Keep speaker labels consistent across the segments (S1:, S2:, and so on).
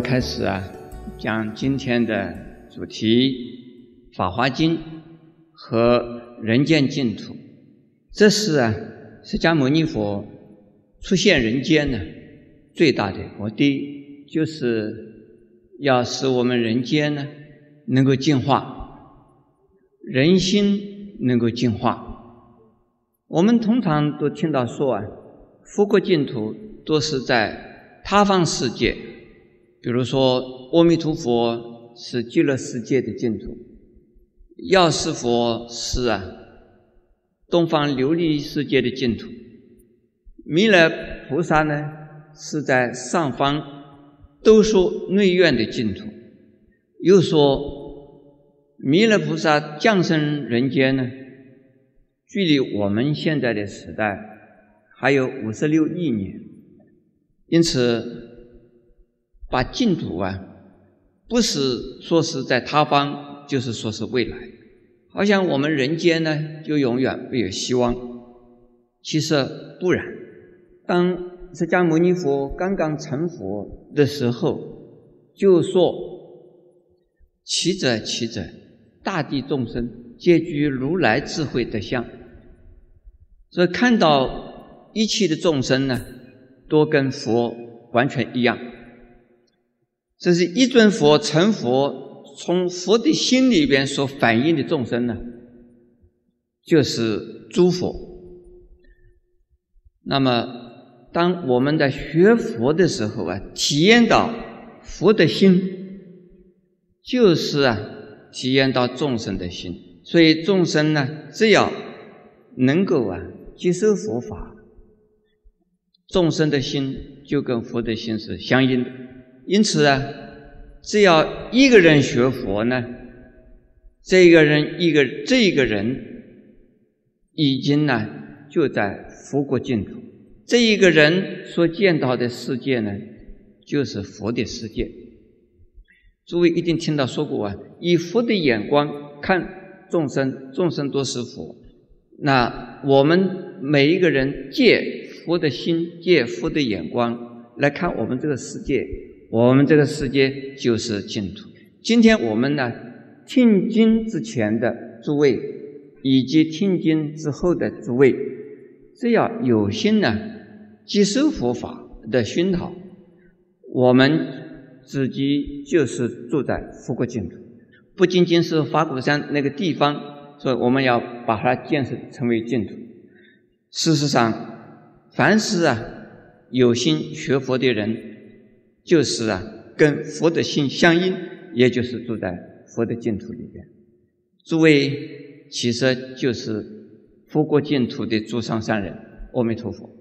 S1: 开始啊，讲今天的主题《法华经》和人间净土。这是啊，释迦牟尼佛出现人间呢最大的目的，就是要使我们人间呢能够净化，人心能够净化。我们通常都听到说啊，佛国净土都是在他方世界。比如说，阿弥陀佛是极乐世界的净土，药师佛是啊东方琉璃世界的净土，弥勒菩萨呢是在上方都说内院的净土。又说，弥勒菩萨降生人间呢，距离我们现在的时代还有五十六亿年，因此。把净土啊，不是说是在他方，就是说是未来，好像我们人间呢就永远没有希望。其实不然。当释迦牟尼佛刚刚成佛的时候，就说：“奇者奇者，大地众生皆具如来智慧德相。”所以看到一切的众生呢，都跟佛完全一样。这是一尊佛成佛，从佛的心里边所反映的众生呢，就是诸佛。那么，当我们在学佛的时候啊，体验到佛的心，就是啊，体验到众生的心。所以众生呢，只要能够啊接受佛法，众生的心就跟佛的心是相应的。因此啊，只要一个人学佛呢，这个人一个这一个人已经呢就在佛国净土。这一个人所见到的世界呢，就是佛的世界。诸位一定听到说过啊，以佛的眼光看众生，众生都是佛。那我们每一个人借佛的心，借佛的眼光来看我们这个世界。我们这个世界就是净土。今天我们呢，听经之前的诸位，以及听经之后的诸位，只要有心呢，接受佛法的熏陶，我们自己就是住在佛国净土。不仅仅是花果山那个地方，所以我们要把它建设成为净土。事实上，凡是啊有心学佛的人。就是啊，跟佛的心相应，也就是住在佛的净土里边。诸位其实就是佛国净土的诸上善人。阿弥陀佛。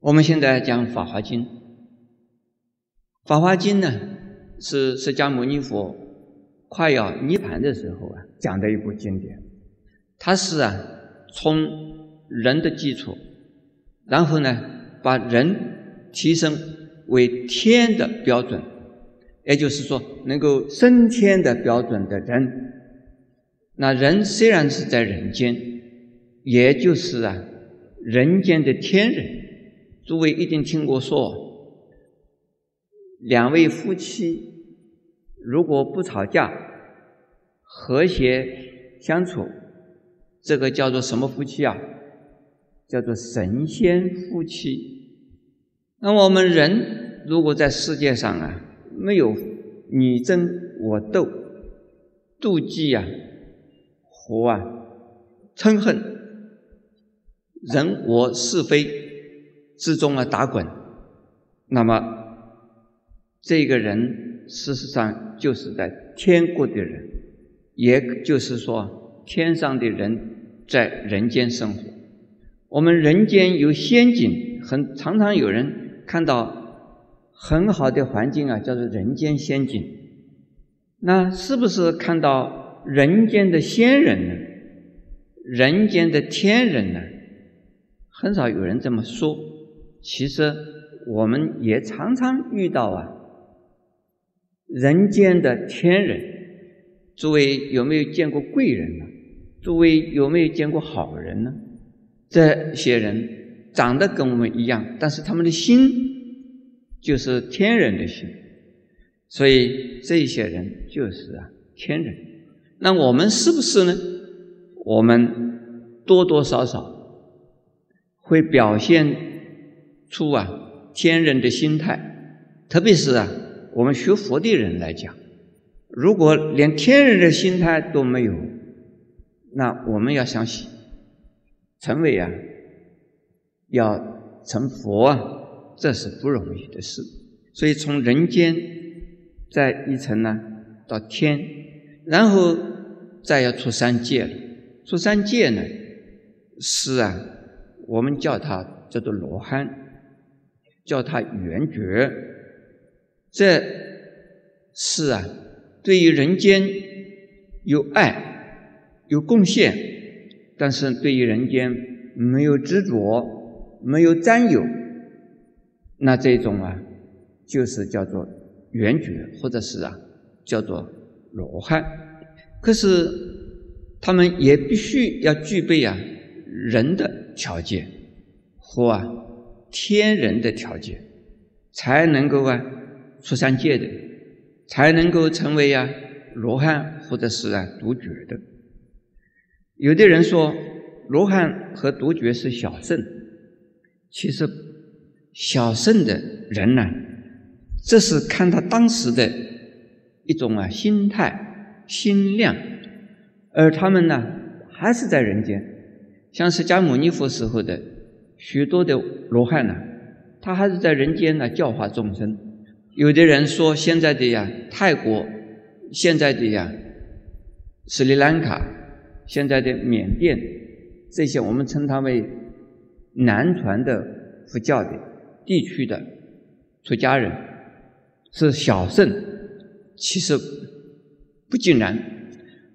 S1: 我们现在讲《法华经》，《法华经》呢是释迦牟尼佛快要涅盘的时候啊讲的一部经典。它是啊从人的基础，然后呢，把人提升为天的标准，也就是说，能够升天的标准的人。那人虽然是在人间，也就是啊，人间的天人。诸位一定听过说，两位夫妻如果不吵架，和谐相处，这个叫做什么夫妻啊？叫做神仙夫妻。那我们人如果在世界上啊，没有你争我斗、妒忌啊、和啊、嗔恨、人我是非之中啊打滚，那么这个人事实上就是在天国的人，也就是说天上的人在人间生活。我们人间有仙境，很常常有人看到很好的环境啊，叫做人间仙境。那是不是看到人间的仙人呢？人间的天人呢？很少有人这么说。其实我们也常常遇到啊，人间的天人。诸位有没有见过贵人呢？诸位有没有见过好人呢？这些人长得跟我们一样，但是他们的心就是天人的心，所以这些人就是啊天人。那我们是不是呢？我们多多少少会表现出啊天人的心态，特别是啊我们学佛的人来讲，如果连天人的心态都没有，那我们要想成为啊要成佛啊，这是不容易的事。所以从人间再一层呢到天，然后再要出三界了。出三界呢是啊，我们叫它叫做罗汉，叫它圆觉。这是啊，对于人间有爱有贡献，但是对于人间没有执着没有占有，那这种啊。就是叫做圆觉，或者是啊叫做罗汉。可是他们也必须要具备啊人的条件和啊天人的条件，才能够啊出三界的，才能够成为啊罗汉或者是啊独觉的。有的人说罗汉和独觉是小圣，其实小圣的人呢。这是看他当时的一种啊心态、心量，而他们呢还是在人间，像释迦牟尼佛时候的许多的罗汉呢，他还是在人间呢教化众生。有的人说，现在的呀泰国，现在的呀斯里兰卡，现在的缅甸，这些我们称它为南传的佛教的地区的出家人。是小圣，其实不尽然。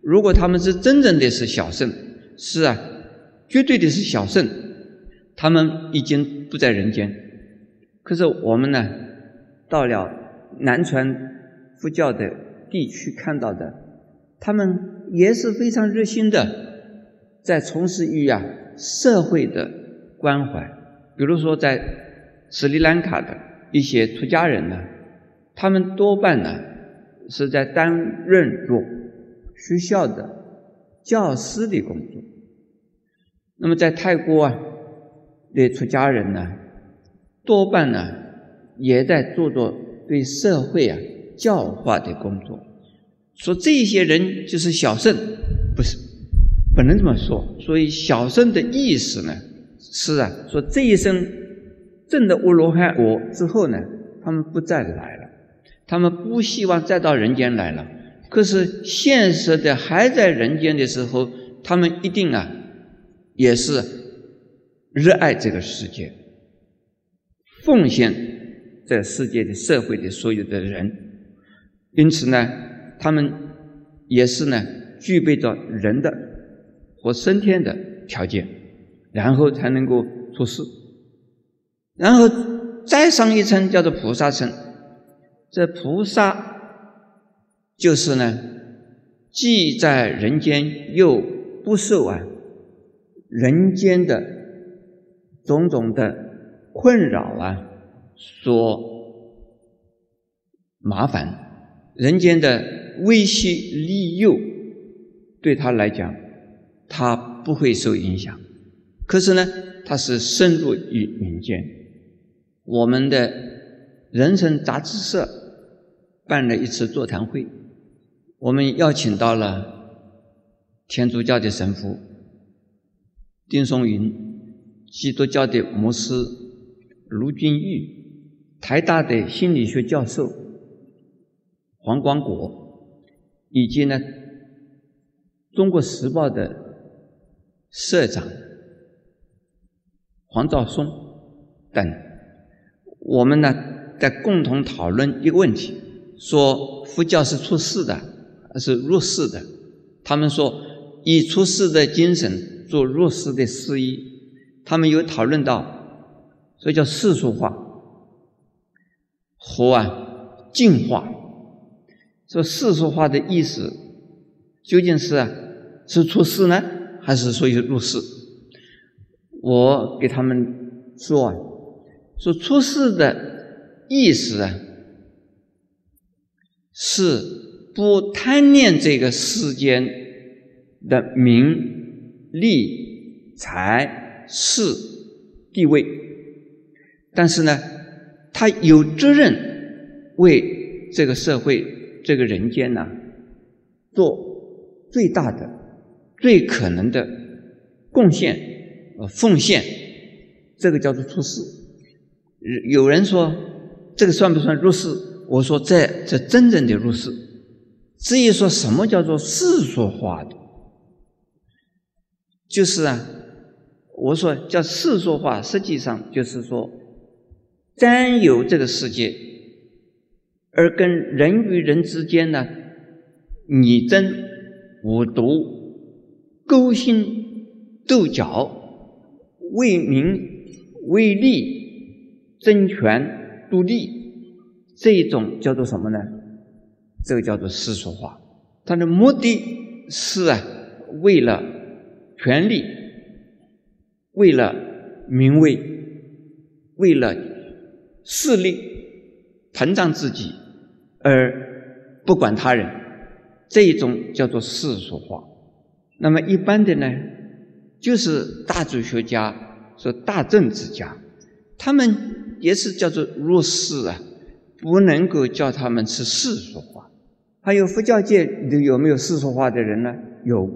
S1: 如果他们是真正的是小圣，是啊，绝对的是小圣，他们已经不在人间。可是我们呢，到了南传佛教的地区看到的，他们也是非常热心的，在从事于啊社会的关怀。比如说，在斯里兰卡的一些出家人呢。他们多半呢是在担任着学校的教师的工作。那么在泰国啊的出家人呢，多半呢也在做着对社会啊教化的工作。说这些人就是小圣，不是不能这么说。所以小圣的意思呢是啊，说这一生证的阿罗汉果之后呢，他们不再来了。他们不希望再到人间来了，可是现实的还在人间的时候，他们一定啊，也是热爱这个世界，奉献这世界的社会的所有的人，因此呢，他们也是呢，具备着人的和升天的条件，然后才能够出世，然后再上一层叫做菩萨层。这菩萨就是呢，既在人间，又不受啊人间的种种的困扰啊所麻烦，人间的威胁利诱对他来讲，他不会受影响。可是呢，他是深入于民间，我们的人生杂志社。办了一次座谈会，我们邀请到了天主教的神父丁松云、基督教的牧师卢俊玉、台大的心理学教授黄光国，以及呢《中国时报》的社长黄兆松等，我们呢在共同讨论一个问题。说佛教是出世的，是入世的。他们说以出世的精神做入世的事业。他们有讨论到，所以叫世俗化和啊净化。说世俗化的意思究竟是是出世呢，还是属于入世？我给他们说啊，说出世的意思啊，是不贪恋这个世间的名利财势地位，但是呢，他有责任为这个社会、这个人间呐，做最大的、最可能的贡献。呃，奉献，这个叫做出世。有人说这个算不算入世？我说这这真正的入世。至于说什么叫做世俗化的，就是啊，我说叫世俗化，实际上就是说占有这个世界，而跟人与人之间呢，你争我夺、勾心斗角。为民为利争权夺利，这一种叫做什么呢？这个叫做世俗化。它的目的是啊，为了权力，为了名位，为了势力，膨胀自己而不管他人，这一种叫做世俗化。那么一般的呢？就是大哲学家，说大政治家，他们也是叫做入世啊，不能够叫他们是世俗化。还有佛教界里有没有世俗化的人呢？有。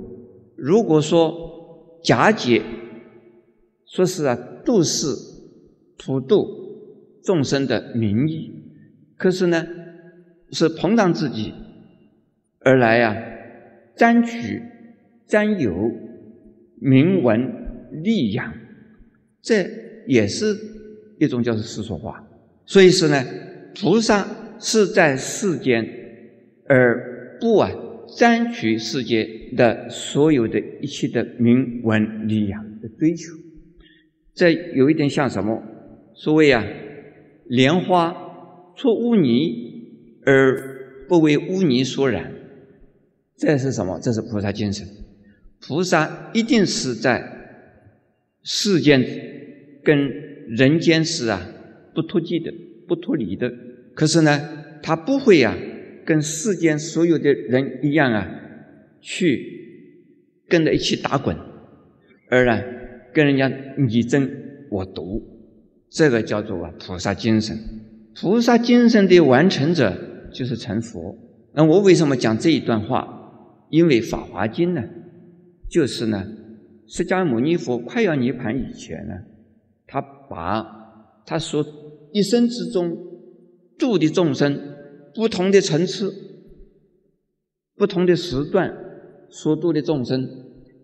S1: 如果说假解，说是啊度世普度众生的名义，可是呢是膨胀自己而来呀，占取占有。名闻利养，这也是一种叫做世俗化。所以说呢，菩萨是在世间，而不啊占取世界的所有的一切的名闻利养的追求。这有一点像什么？所谓啊，莲花出污泥而不为污泥所染，这是什么？这是菩萨精神。菩萨一定是在世间跟人间是啊不脱节的、不脱离的。可是呢，他不会啊跟世间所有的人一样啊，去跟着一起打滚，而呢跟人家你争我夺，这个叫做啊菩萨精神。菩萨精神的完成者就是成佛。那我为什么讲这一段话？因为《法华经》呢。就是呢，释迦牟尼佛快要涅盘以前呢，他把他所一生之中度的众生，不同的层次、不同的时段所度的众生，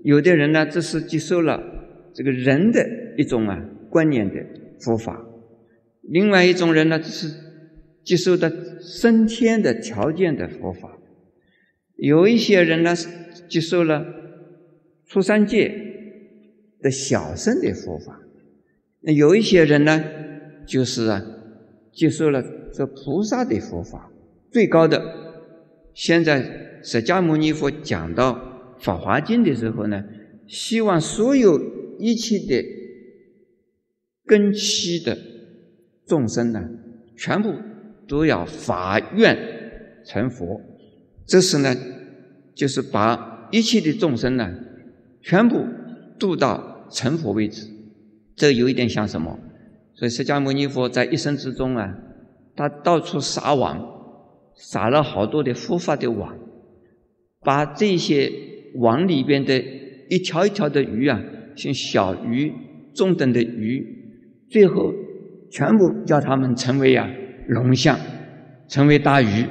S1: 有的人呢，这是接受了这个人的一种啊观念的佛法；另外一种人呢，是接受的升天的条件的佛法；有一些人呢，接受了。出三界的小圣的佛法，那有一些人呢，就是啊，接受了这菩萨的佛法，最高的。现在释迦牟尼佛讲到《法华经》的时候呢，希望所有一切的根器的众生呢，全部都要发愿成佛。这是呢，就是把一切的众生呢。全部度到成佛为止，这有一点像什么？所以释迦牟尼佛在一生之中啊，他到处撒网，撒了好多的佛法的网，把这些网里边的一条一条的鱼啊，像小鱼、中等的鱼，最后全部叫他们成为啊龙象，成为大鱼，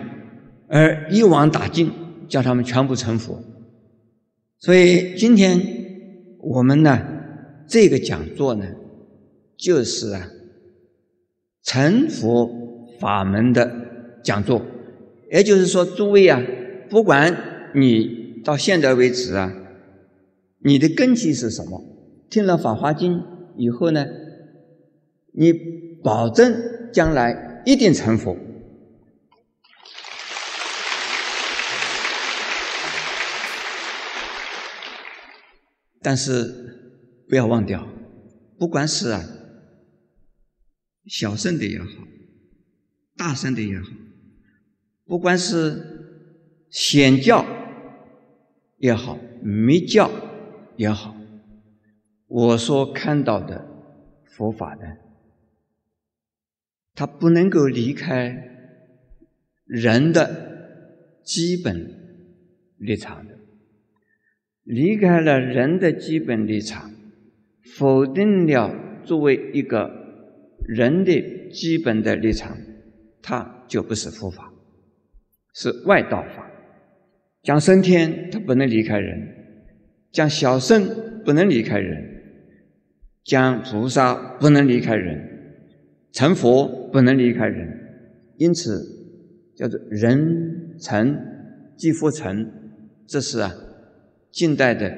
S1: 而一网打尽，叫他们全部成佛。所以今天我们呢，这个讲座呢，就是啊，成佛法门的讲座。也就是说，诸位啊，不管你到现在为止啊，你的根基是什么？听了《法华经》以后呢，你保证将来一定成佛。但是不要忘掉，不管是啊小声的也好，大声的也好，不管是显教也好，密教也好，我所看到的佛法的，它不能够离开人的基本立场的，离开了人的基本立场。否定了作为一个人的基本的立场，它就不是佛法，是外道法。讲升天，它不能离开人；讲小圣，不能离开人；讲菩萨，不能离开人；成佛，不能离开人。因此，叫做人成即佛成，这是啊，近代的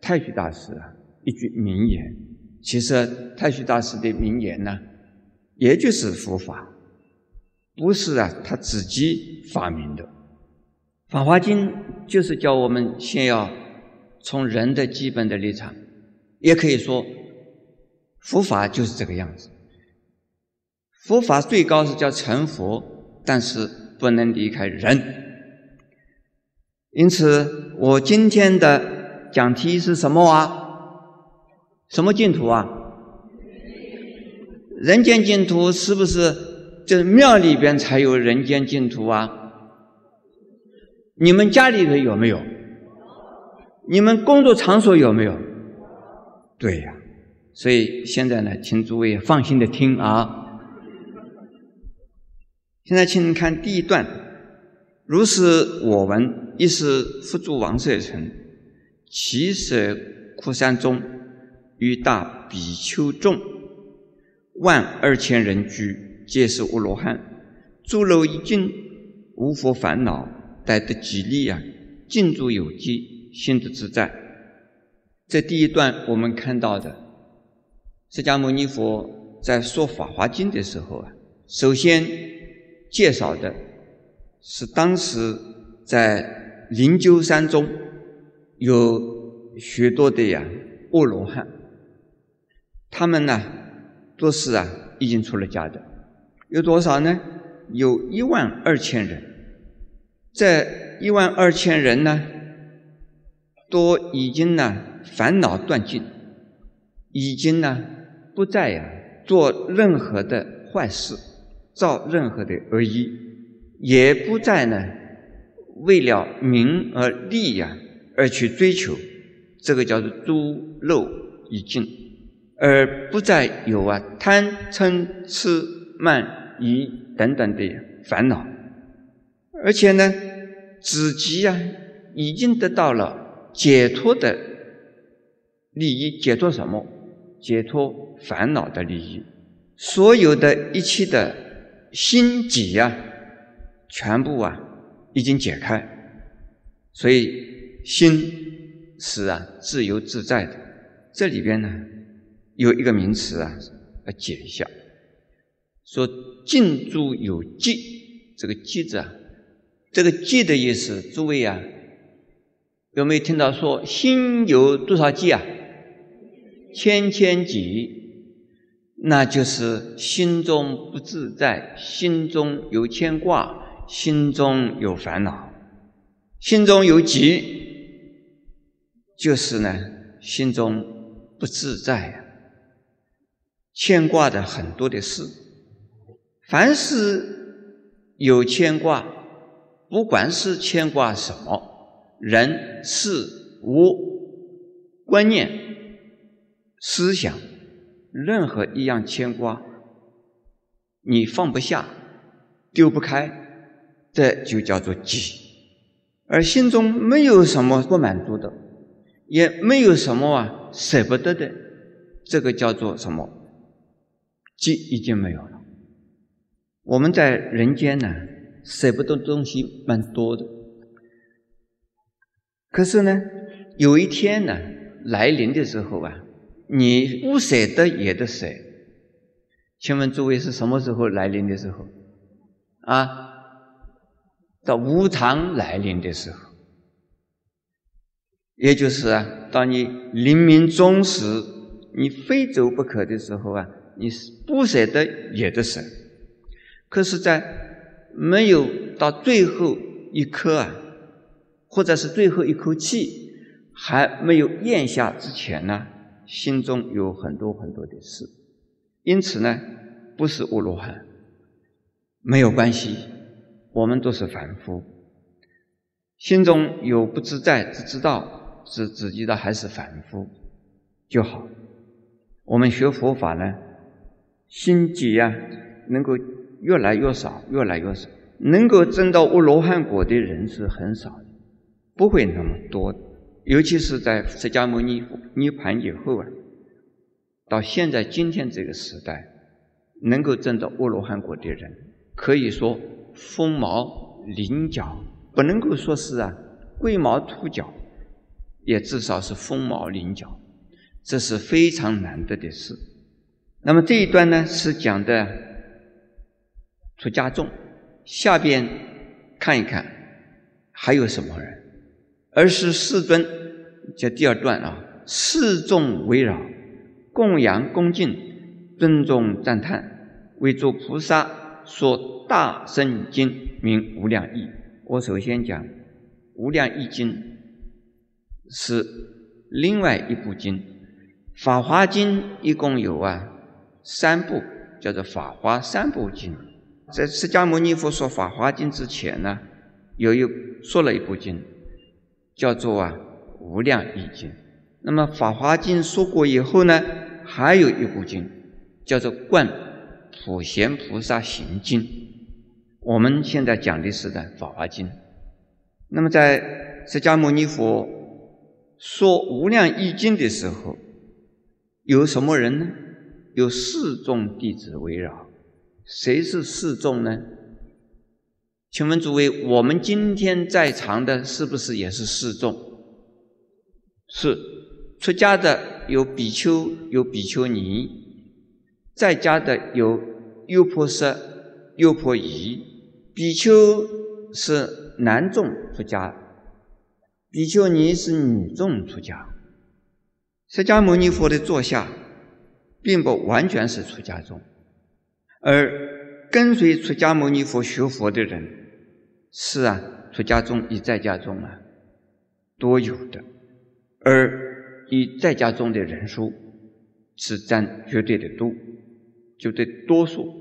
S1: 太虚大师啊。一句名言，其实太虚大师的名言呢，也就是佛法，不是啊他自己发明的。《法华经》就是教我们先要从人的基本的立场，也可以说，佛法就是这个样子。佛法最高是叫成佛，但是不能离开人。因此，我今天的讲题是什么啊？什么净土啊？人间净土是不是就是庙里边才有人间净土啊？你们家里头有没有？你们工作场所有没有？对呀，所以现在呢，请诸位放心的听啊。现在请看第一段：如是我闻，一是佛住王舍城，其舍枯山中。与大比丘众万二千人居，皆是阿罗汉。诸楼一进，无佛烦恼，待得吉利啊！静住有机，心得自在。这第一段我们看到的，释迦牟尼佛在说《法华经》的时候啊，首先介绍的是当时在灵鹫山中有许多的呀阿罗汉。他们呢，都是啊，已经出了家的，有多少呢？有一万二千人。这一万二千人呢，都已经呢烦恼断尽，已经呢不再呀做任何的坏事，造任何的恶意，也不再呢为了名而利呀而去追求，这个叫做诸漏已尽。而不再有啊贪嗔痴慢疑等等的烦恼，而且呢，自己啊已经得到了解脱的利益，解脱什么？解脱烦恼的利益，所有的一切的心结啊，全部啊已经解开，所以心是啊自由自在的。这里边呢。有一个名词啊，要解一下，说“静住有寂”，这个“寂”字啊，这个“寂”的意思，诸位啊，有没有听到说心有多少寂啊？千千寂，那就是心中不自在，心中有牵挂，心中有烦恼，心中有急，就是呢，心中不自在呀。牵挂的很多的事，凡是有牵挂，不管是牵挂什么人、事、物、观念、思想，任何一样牵挂，你放不下、丢不开，这就叫做急。而心中没有什么不满足的，也没有什么啊舍不得的，这个叫做什么？即已经没有了。我们在人间呢，舍不得东西蛮多的。可是呢，有一天呢，来临的时候啊，你不舍得也得舍。请问诸位是什么时候来临的时候？啊，到无常来临的时候，也就是啊，当你临命终时，你非走不可的时候啊，你是不舍得也得舍。可是，在没有到最后一刻啊，或者是最后一口气还没有咽下之前呢，心中有很多很多的事，因此呢，不是阿罗汉，没有关系，我们都是凡夫，心中有不自在，只知道是只知道还是凡夫就好。我们学佛法呢，心结呀，能够越来越少，越来越少，能够证到阿罗汉果的人是很少的，不会那么多。尤其是在释迦牟尼涅盘以后啊，到现在今天这个时代，能够证到阿罗汉果的人，可以说凤毛麟角，不能够说是啊龟毛兔角，也至少是凤毛麟角。这是非常难得的事。那么这一段呢，是讲的出家众。下边看一看还有什么人？而是世尊，这第二段啊，世众围绕，供养恭敬，尊重赞叹，为诸菩萨说大圣经，名无量义。我首先讲无量义经，是另外一部经。《法华经》一共有啊三部，叫做《法华三部经》。在释迦牟尼佛说《法华经》之前呢，有一说了一部经，叫做啊《无量义经》。那么《法华经》说过以后呢，还有一部经，叫做《观普贤菩萨行经》。我们现在讲的是的《法华经》。那么在释迦牟尼佛说《无量义经》的时候，有什么人呢？有四众弟子围绕。谁是四众呢？请问诸位，我们今天在场的是不是也是四众？是。出家的有比丘，有比丘尼；在家的有优婆塞、优婆夷。比丘是男众出家，比丘尼是女众出家。释迦牟尼佛的座下，并不完全是出家众，而跟随释迦牟尼佛学佛的人，是啊，出家中与在家中啊，都有的，而与在家中的人数是占绝对的多，绝对多数。